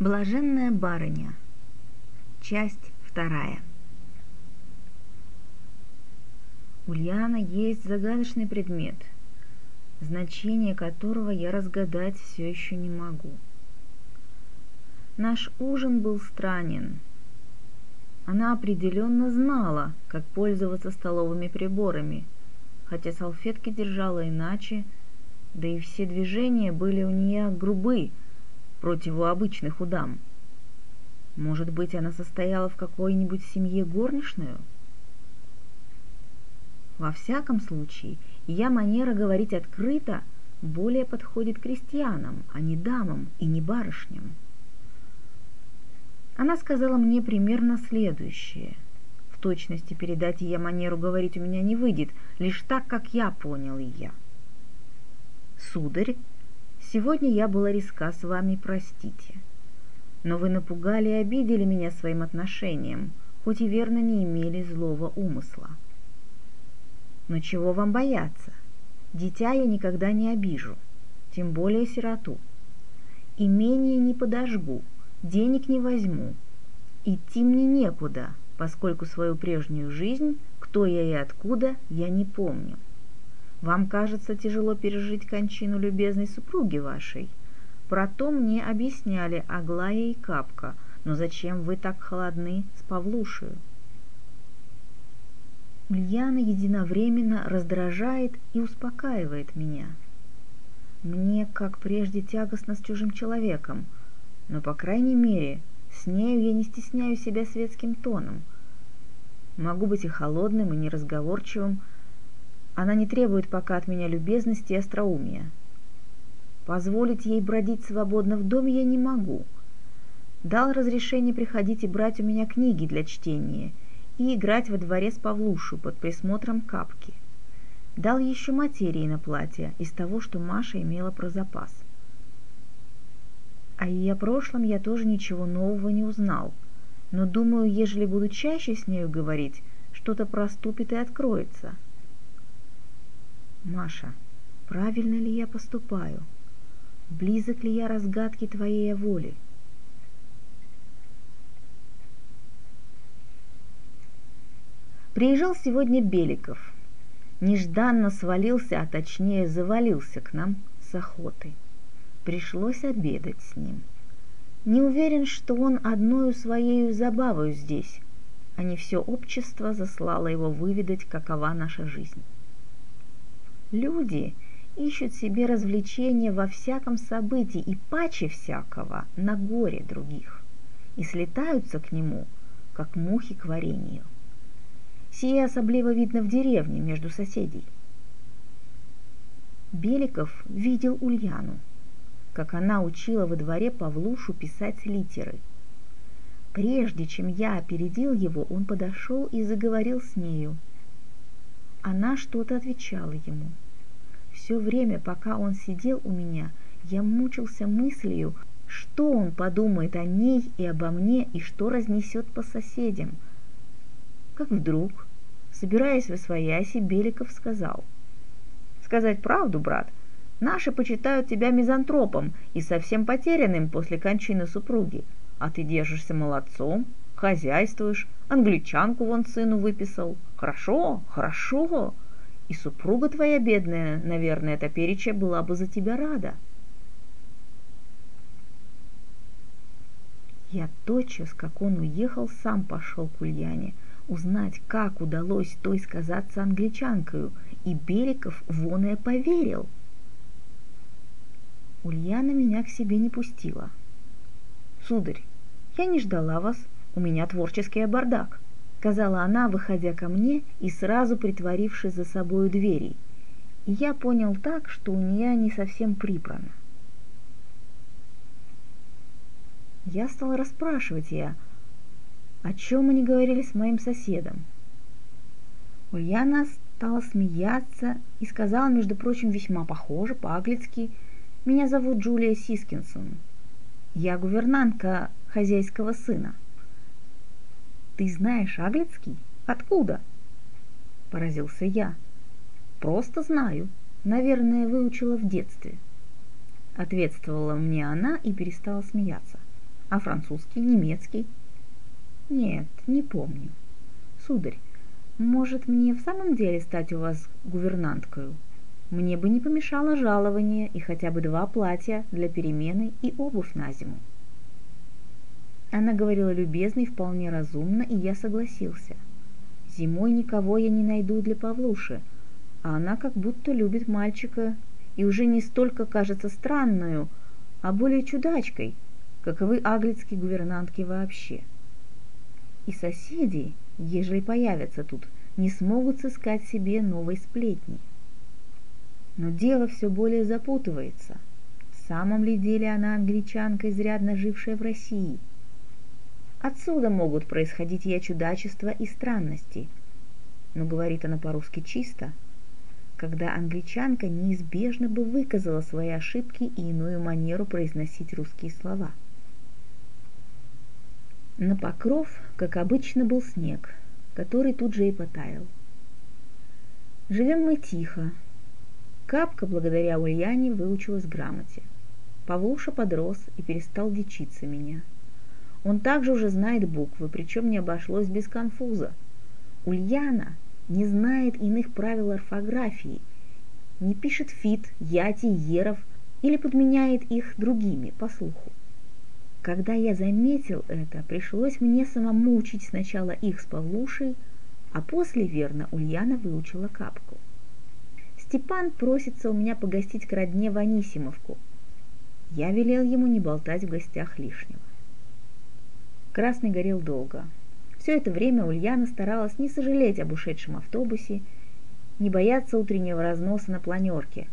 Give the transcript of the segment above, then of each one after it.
Блаженная барыня. Часть вторая. Ульяна есть загадочный предмет, значение которого я разгадать все еще не могу. Наш ужин был странен. Она определенно знала, как пользоваться столовыми приборами, хотя салфетки держала иначе, да и все движения были у нее грубы, противообычных у дам. Может быть, она состояла в какой-нибудь семье горничную? Во всяком случае, ее манера говорить открыто более подходит крестьянам, а не дамам и не барышням. Она сказала мне примерно следующее. В точности передать ее манеру говорить у меня не выйдет, лишь так, как я понял ее. Сударь, Сегодня я была риска с вами, простите. Но вы напугали и обидели меня своим отношением, хоть и верно не имели злого умысла. Но чего вам бояться? Дитя я никогда не обижу, тем более сироту. Имение не подожгу, денег не возьму. Идти мне некуда, поскольку свою прежнюю жизнь, кто я и откуда, я не помню. Вам кажется тяжело пережить кончину любезной супруги вашей. Про то мне объясняли Аглая и Капка, но зачем вы так холодны с Павлушею? Ульяна единовременно раздражает и успокаивает меня. Мне, как прежде, тягостно с чужим человеком, но, по крайней мере, с нею я не стесняю себя светским тоном. Могу быть и холодным, и неразговорчивым, она не требует пока от меня любезности и остроумия. Позволить ей бродить свободно в доме я не могу. Дал разрешение приходить и брать у меня книги для чтения и играть во дворе с Павлушу под присмотром капки. Дал еще материи на платье из того, что Маша имела про запас. О ее прошлом я тоже ничего нового не узнал, но думаю, ежели буду чаще с нею говорить, что-то проступит и откроется – Маша, правильно ли я поступаю? Близок ли я разгадке твоей воли? Приезжал сегодня Беликов. Нежданно свалился, а точнее завалился к нам с охоты. Пришлось обедать с ним. Не уверен, что он одною своей забавою здесь, а не все общество заслало его выведать, какова наша жизнь. Люди ищут себе развлечения во всяком событии и паче всякого на горе других, и слетаются к нему, как мухи к варенью. Сие особливо видно в деревне между соседей. Беликов видел Ульяну, как она учила во дворе Павлушу писать литеры. Прежде чем я опередил его, он подошел и заговорил с нею – она что-то отвечала ему. Все время, пока он сидел у меня, я мучился мыслью, что он подумает о ней и обо мне, и что разнесет по соседям. Как вдруг, собираясь во свояси, Беликов сказал. «Сказать правду, брат, наши почитают тебя мизантропом и совсем потерянным после кончины супруги, а ты держишься молодцом, хозяйствуешь, англичанку вон сыну выписал. Хорошо, хорошо. И супруга твоя бедная, наверное, топереча была бы за тебя рада. Я тотчас, как он уехал, сам пошел к Ульяне, узнать, как удалось той сказаться англичанкою, и Беликов вон и поверил. Ульяна меня к себе не пустила. «Сударь, я не ждала вас, у меня творческий бардак», — сказала она, выходя ко мне и сразу притворившись за собою двери. И я понял так, что у нее не совсем прибрано. Я стал расспрашивать ее, о чем они говорили с моим соседом. Ульяна стала смеяться и сказала, между прочим, весьма похоже, по-английски, «Меня зовут Джулия Сискинсон. Я гувернантка хозяйского сына». «Ты знаешь Аглицкий? Откуда?» Поразился я. «Просто знаю. Наверное, выучила в детстве». Ответствовала мне она и перестала смеяться. А французский, немецкий? Нет, не помню. Сударь, может мне в самом деле стать у вас гувернанткою? Мне бы не помешало жалование и хотя бы два платья для перемены и обувь на зиму. Она говорила любезно и вполне разумно, и я согласился. Зимой никого я не найду для Павлуши, а она как будто любит мальчика и уже не столько кажется странную, а более чудачкой, каковы аглицкие гувернантки вообще. И соседи, ежели появятся тут, не смогут сыскать себе новой сплетни. Но дело все более запутывается. В самом ли деле она англичанка, изрядно жившая в России? Отсюда могут происходить ее чудачества и странности. Но говорит она по-русски чисто – когда англичанка неизбежно бы выказала свои ошибки и иную манеру произносить русские слова. На покров, как обычно, был снег, который тут же и потаял. Живем мы тихо. Капка, благодаря Ульяне, выучилась грамоте. Павлуша подрос и перестал дичиться меня. Он также уже знает буквы, причем не обошлось без конфуза. Ульяна не знает иных правил орфографии, не пишет фит, яти, еров или подменяет их другими по слуху. Когда я заметил это, пришлось мне самому учить сначала их с Павлушей, а после, верно, Ульяна выучила капку. Степан просится у меня погостить к родне в Анисимовку. Я велел ему не болтать в гостях лишнего. Красный горел долго. Все это время Ульяна старалась не сожалеть об ушедшем автобусе, не бояться утреннего разноса на планерке.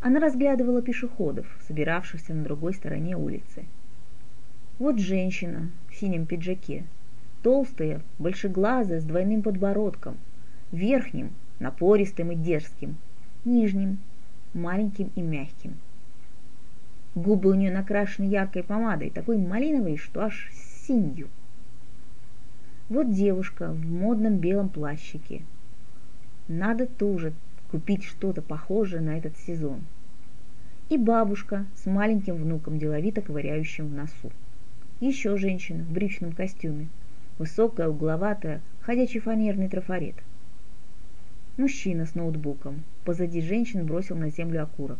Она разглядывала пешеходов, собиравшихся на другой стороне улицы. Вот женщина в синем пиджаке, толстая, большеглазая, с двойным подбородком, верхним, напористым и дерзким, нижним, маленьким и мягким. Губы у нее накрашены яркой помадой, такой малиновой, что аж синью. Вот девушка в модном белом плащике. Надо тоже купить что-то похожее на этот сезон. И бабушка с маленьким внуком, деловито ковыряющим в носу. Еще женщина в брючном костюме. Высокая, угловатая, ходячий фанерный трафарет. Мужчина с ноутбуком. Позади женщин бросил на землю окурок.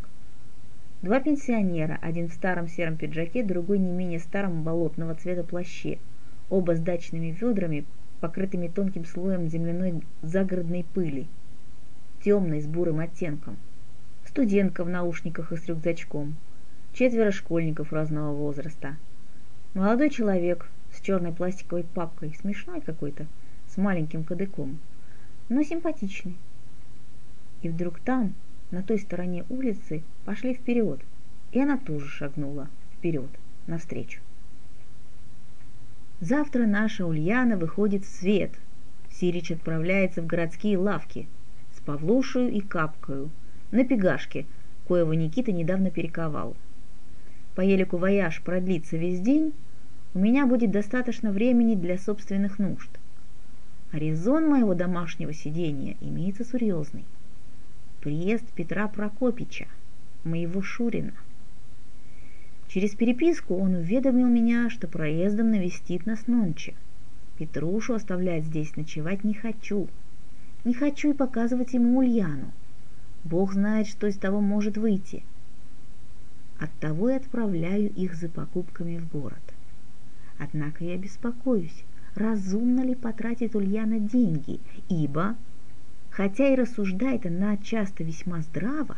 Два пенсионера, один в старом сером пиджаке, другой не менее старом болотного цвета плаще – оба с дачными ведрами, покрытыми тонким слоем земляной загородной пыли, темной с бурым оттенком. Студентка в наушниках и с рюкзачком. Четверо школьников разного возраста. Молодой человек с черной пластиковой папкой, смешной какой-то, с маленьким кадыком, но симпатичный. И вдруг там, на той стороне улицы, пошли вперед, и она тоже шагнула вперед, навстречу. Завтра наша Ульяна выходит в свет. Сирич отправляется в городские лавки с Павлушею и Капкою на пегашке, коего Никита недавно перековал. По елику вояж продлится весь день, у меня будет достаточно времени для собственных нужд. А резон моего домашнего сидения имеется серьезный. Приезд Петра Прокопича, моего Шурина – Через переписку он уведомил меня, что проездом навестит нас нонче. Петрушу оставлять здесь ночевать не хочу. Не хочу и показывать ему Ульяну. Бог знает, что из того может выйти. Оттого и отправляю их за покупками в город. Однако я беспокоюсь, разумно ли потратит Ульяна деньги, ибо, хотя и рассуждает она часто весьма здраво,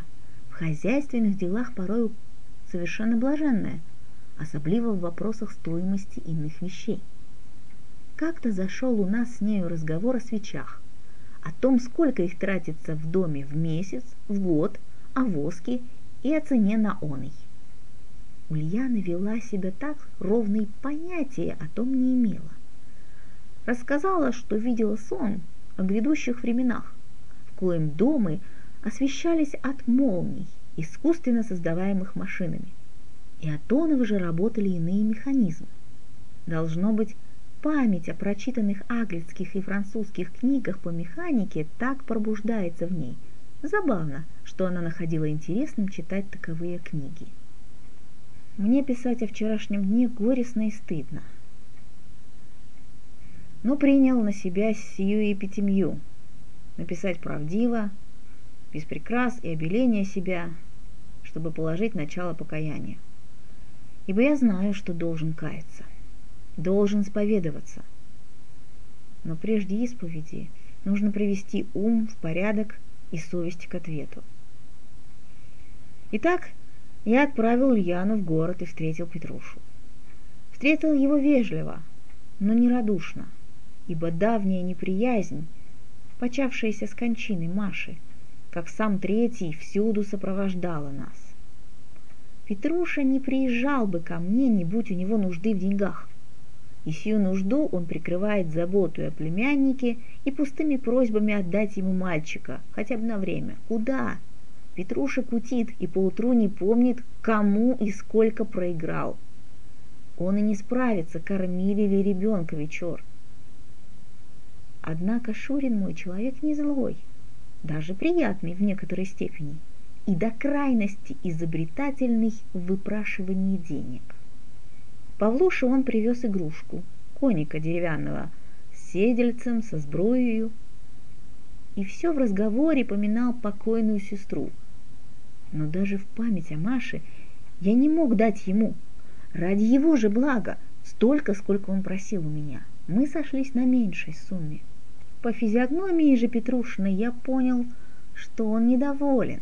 в хозяйственных делах порою совершенно блаженная, особливо в вопросах стоимости иных вещей. Как-то зашел у нас с нею разговор о свечах, о том, сколько их тратится в доме в месяц, в год, о воске и о цене на оный. Ульяна вела себя так, ровно и понятия о том не имела. Рассказала, что видела сон о грядущих временах, коем дома освещались от молний, искусственно создаваемых машинами. И от оного же работали иные механизмы. Должно быть, память о прочитанных английских и французских книгах по механике так пробуждается в ней. Забавно, что она находила интересным читать таковые книги. Мне писать о вчерашнем дне горестно и стыдно. Но принял на себя сию эпитемью. Написать правдиво, без прикрас и обеления себя, чтобы положить начало покаяния. Ибо я знаю, что должен каяться, должен споведоваться. Но прежде исповеди нужно привести ум в порядок и совесть к ответу. Итак, я отправил Ульяну в город и встретил Петрушу. Встретил его вежливо, но не радушно, ибо давняя неприязнь, почавшаяся с кончиной Маши, как сам третий, всюду сопровождала нас. Петруша не приезжал бы ко мне, не будь у него нужды в деньгах. И сию нужду он прикрывает заботой о племяннике и пустыми просьбами отдать ему мальчика, хотя бы на время. Куда? Петруша кутит и поутру не помнит, кому и сколько проиграл. Он и не справится, кормили ли ребенка вечер. Однако Шурин мой человек не злой, даже приятный в некоторой степени, и до крайности изобретательный в выпрашивании денег. Павлуше он привез игрушку, коника деревянного, с седельцем, со сбруею, и все в разговоре поминал покойную сестру. Но даже в память о Маше я не мог дать ему, ради его же блага, столько, сколько он просил у меня. Мы сошлись на меньшей сумме. По физиогномии же Петрушиной я понял, что он недоволен,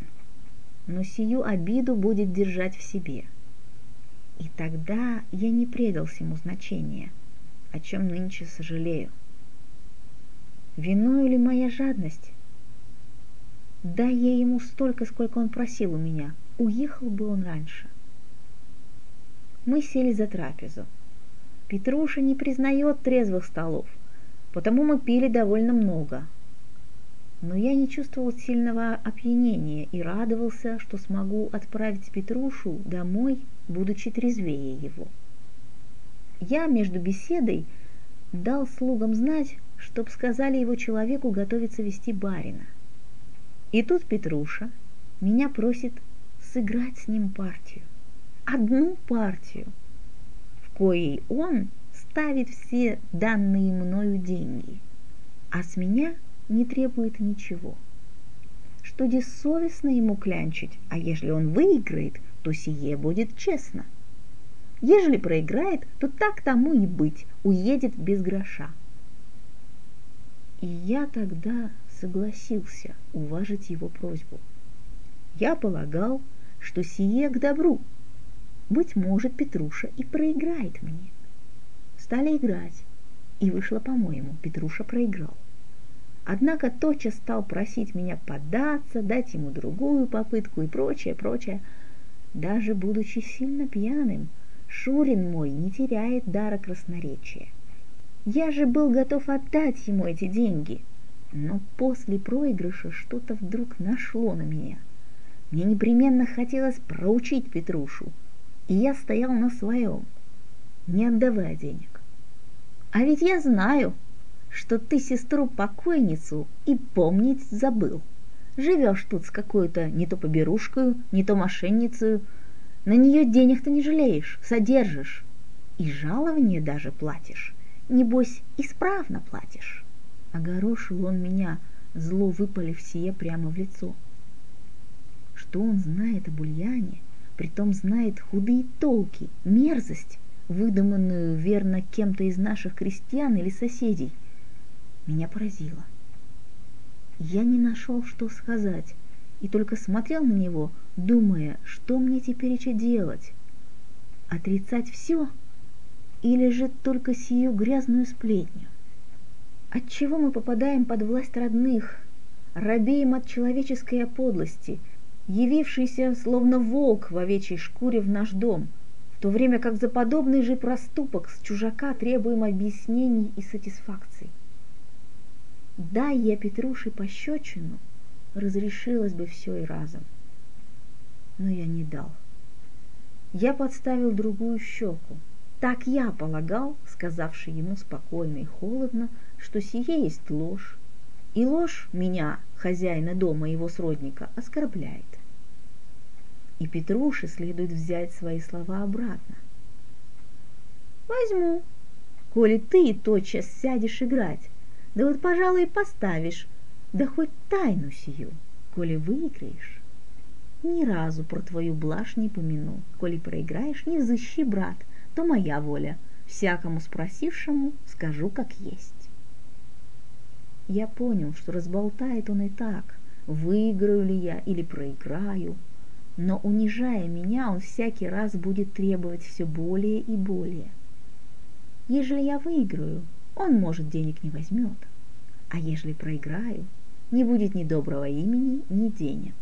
но сию обиду будет держать в себе – и тогда я не предал ему значения, о чем нынче сожалею. Виною ли моя жадность? Дай я ему столько, сколько он просил у меня, уехал бы он раньше. Мы сели за трапезу. Петруша не признает трезвых столов, потому мы пили довольно много – но я не чувствовал сильного опьянения и радовался, что смогу отправить Петрушу домой, будучи трезвее его. Я между беседой дал слугам знать, чтоб сказали его человеку готовиться вести барина. И тут Петруша меня просит сыграть с ним партию. Одну партию, в коей он ставит все данные мною деньги, а с меня – не требует ничего. Что совестно ему клянчить, а ежели он выиграет, то сие будет честно. Ежели проиграет, то так тому и быть, уедет без гроша. И я тогда согласился уважить его просьбу. Я полагал, что сие к добру. Быть может, Петруша и проиграет мне. Стали играть, и вышло, по-моему, Петруша проиграл. Однако тотчас стал просить меня поддаться, дать ему другую попытку и прочее, прочее. Даже будучи сильно пьяным, Шурин мой не теряет дара красноречия. Я же был готов отдать ему эти деньги, но после проигрыша что-то вдруг нашло на меня. Мне непременно хотелось проучить Петрушу, и я стоял на своем, не отдавая денег. А ведь я знаю, что ты сестру-покойницу и помнить забыл. Живешь тут с какой-то не то поберушкою, не то мошенницей. На нее денег-то не жалеешь, содержишь. И жалование даже платишь. Небось, исправно платишь. Огорошил он меня, зло выпалив сие прямо в лицо. Что он знает об Ульяне, притом знает худые толки, мерзость, выдуманную верно кем-то из наших крестьян или соседей – меня поразило. Я не нашел, что сказать, и только смотрел на него, думая, что мне теперь еще делать. Отрицать все или же только сию грязную сплетню? Отчего мы попадаем под власть родных, робеем от человеческой подлости, явившийся словно волк в овечьей шкуре в наш дом, в то время как за подобный же проступок с чужака требуем объяснений и сатисфакций. Дай я Петруше пощечину, разрешилось бы все и разом. Но я не дал. Я подставил другую щеку. Так я полагал, сказавший ему спокойно и холодно, что сие есть ложь. И ложь меня, хозяина дома и его сродника, оскорбляет. И Петруше следует взять свои слова обратно. Возьму, коли ты тотчас сядешь играть, да вот, пожалуй, поставишь, да хоть тайну сию, коли выиграешь. Ни разу про твою блажь не помяну, коли проиграешь, не взыщи, брат, то моя воля, всякому спросившему скажу как есть. Я понял, что разболтает он и так, выиграю ли я или проиграю, но унижая меня, он всякий раз будет требовать все более и более. Ежели я выиграю, он, может, денег не возьмет, а ежели проиграю, не будет ни доброго имени, ни денег.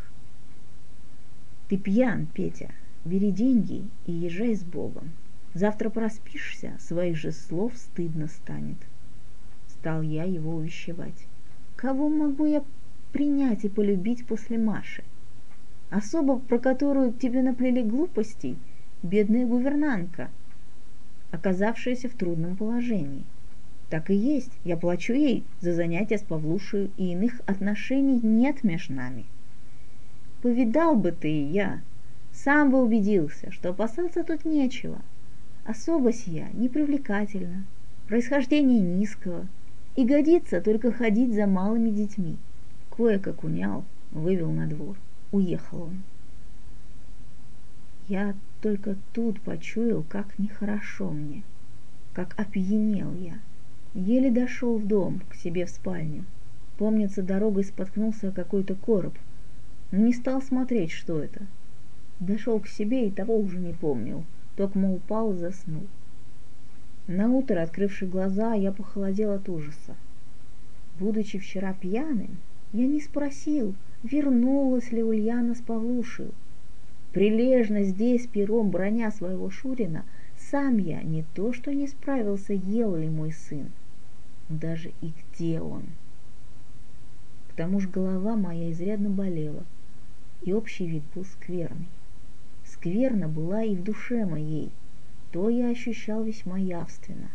Ты пьян, Петя, бери деньги и езжай с Богом. Завтра проспишься, своих же слов стыдно станет. Стал я его увещевать. Кого могу я принять и полюбить после Маши? Особо, про которую тебе наплели глупостей, бедная гувернантка, оказавшаяся в трудном положении. Так и есть, я плачу ей за занятия с Павлушей, и иных отношений нет между нами. Повидал бы ты и я, сам бы убедился, что опасаться тут нечего. Особо сия непривлекательна, происхождение низкого, и годится только ходить за малыми детьми. Кое-как унял, вывел на двор. Уехал он. Я только тут почуял, как нехорошо мне, как опьянел я. Еле дошел в дом, к себе в спальню. Помнится, дорогой споткнулся какой-то короб, но не стал смотреть, что это. Дошел к себе и того уже не помнил, только мол упал и заснул. На утро, открывши глаза, я похолодел от ужаса. Будучи вчера пьяным, я не спросил, вернулась ли Ульяна с Павлушей. Прилежно здесь пером броня своего Шурина, сам я не то что не справился, ел ли мой сын, даже и где он. К тому же голова моя изрядно болела, и общий вид был скверный. Скверна была и в душе моей, то я ощущал весьма явственно.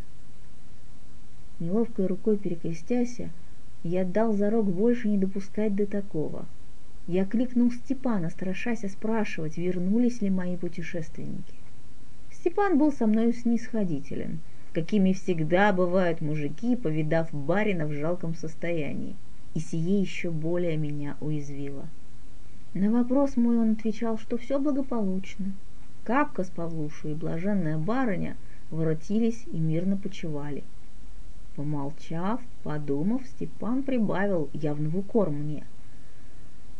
Неловкой рукой перекрестяся, я дал зарок больше не допускать до такого. Я кликнул Степана, страшась спрашивать, вернулись ли мои путешественники. Степан был со мною снисходителен – какими всегда бывают мужики, повидав барина в жалком состоянии. И сие еще более меня уязвило. На вопрос мой он отвечал, что все благополучно. Капка с Павлушу и блаженная барыня воротились и мирно почевали. Помолчав, подумав, Степан прибавил явно в укор мне.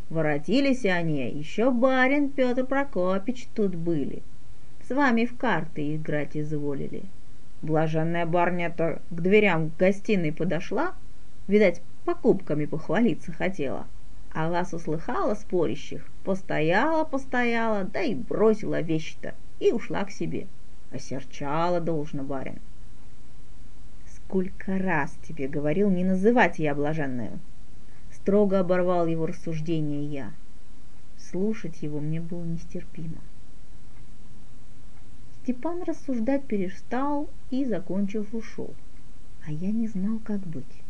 Воротились они, еще барин Петр Прокопич тут были. С вами в карты играть изволили. Блаженная барня-то к дверям гостиной подошла, видать, покупками похвалиться хотела. А вас услыхала спорящих, постояла, постояла, да и бросила вещи-то, и ушла к себе. Осерчала должно барин. Сколько раз тебе говорил не называть я блаженную. Строго оборвал его рассуждение я. Слушать его мне было нестерпимо. Степан рассуждать перестал и, закончив, ушел. А я не знал, как быть.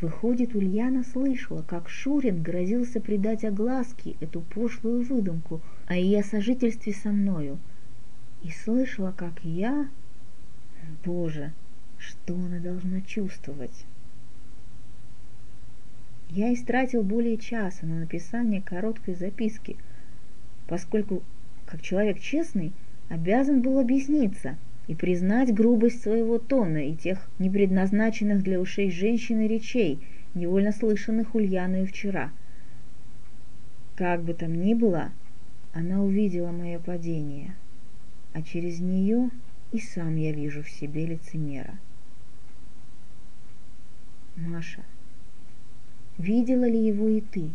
Выходит, Ульяна слышала, как Шурин грозился придать огласке эту пошлую выдумку о ее сожительстве со мною. И слышала, как я... Боже, что она должна чувствовать? Я истратил более часа на написание короткой записки, поскольку, как человек честный, обязан был объясниться и признать грубость своего тона и тех непредназначенных для ушей женщины речей, невольно слышанных Ульяною вчера. Как бы там ни было, она увидела мое падение, а через нее и сам я вижу в себе лицемера. Маша, видела ли его и ты?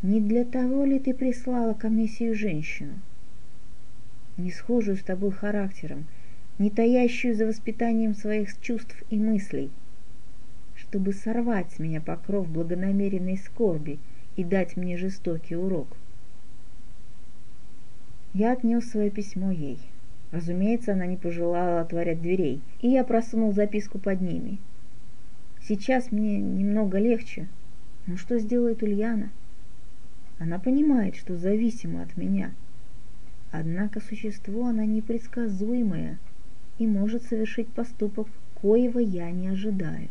Не для того ли ты прислала ко мне сию женщину? — не схожую с тобой характером, не таящую за воспитанием своих чувств и мыслей, чтобы сорвать с меня покров благонамеренной скорби и дать мне жестокий урок. Я отнес свое письмо ей. Разумеется, она не пожелала отворять дверей, и я просунул записку под ними. Сейчас мне немного легче, но что сделает Ульяна? Она понимает, что зависима от меня. Однако существо она непредсказуемое и может совершить поступок, коего я не ожидаю.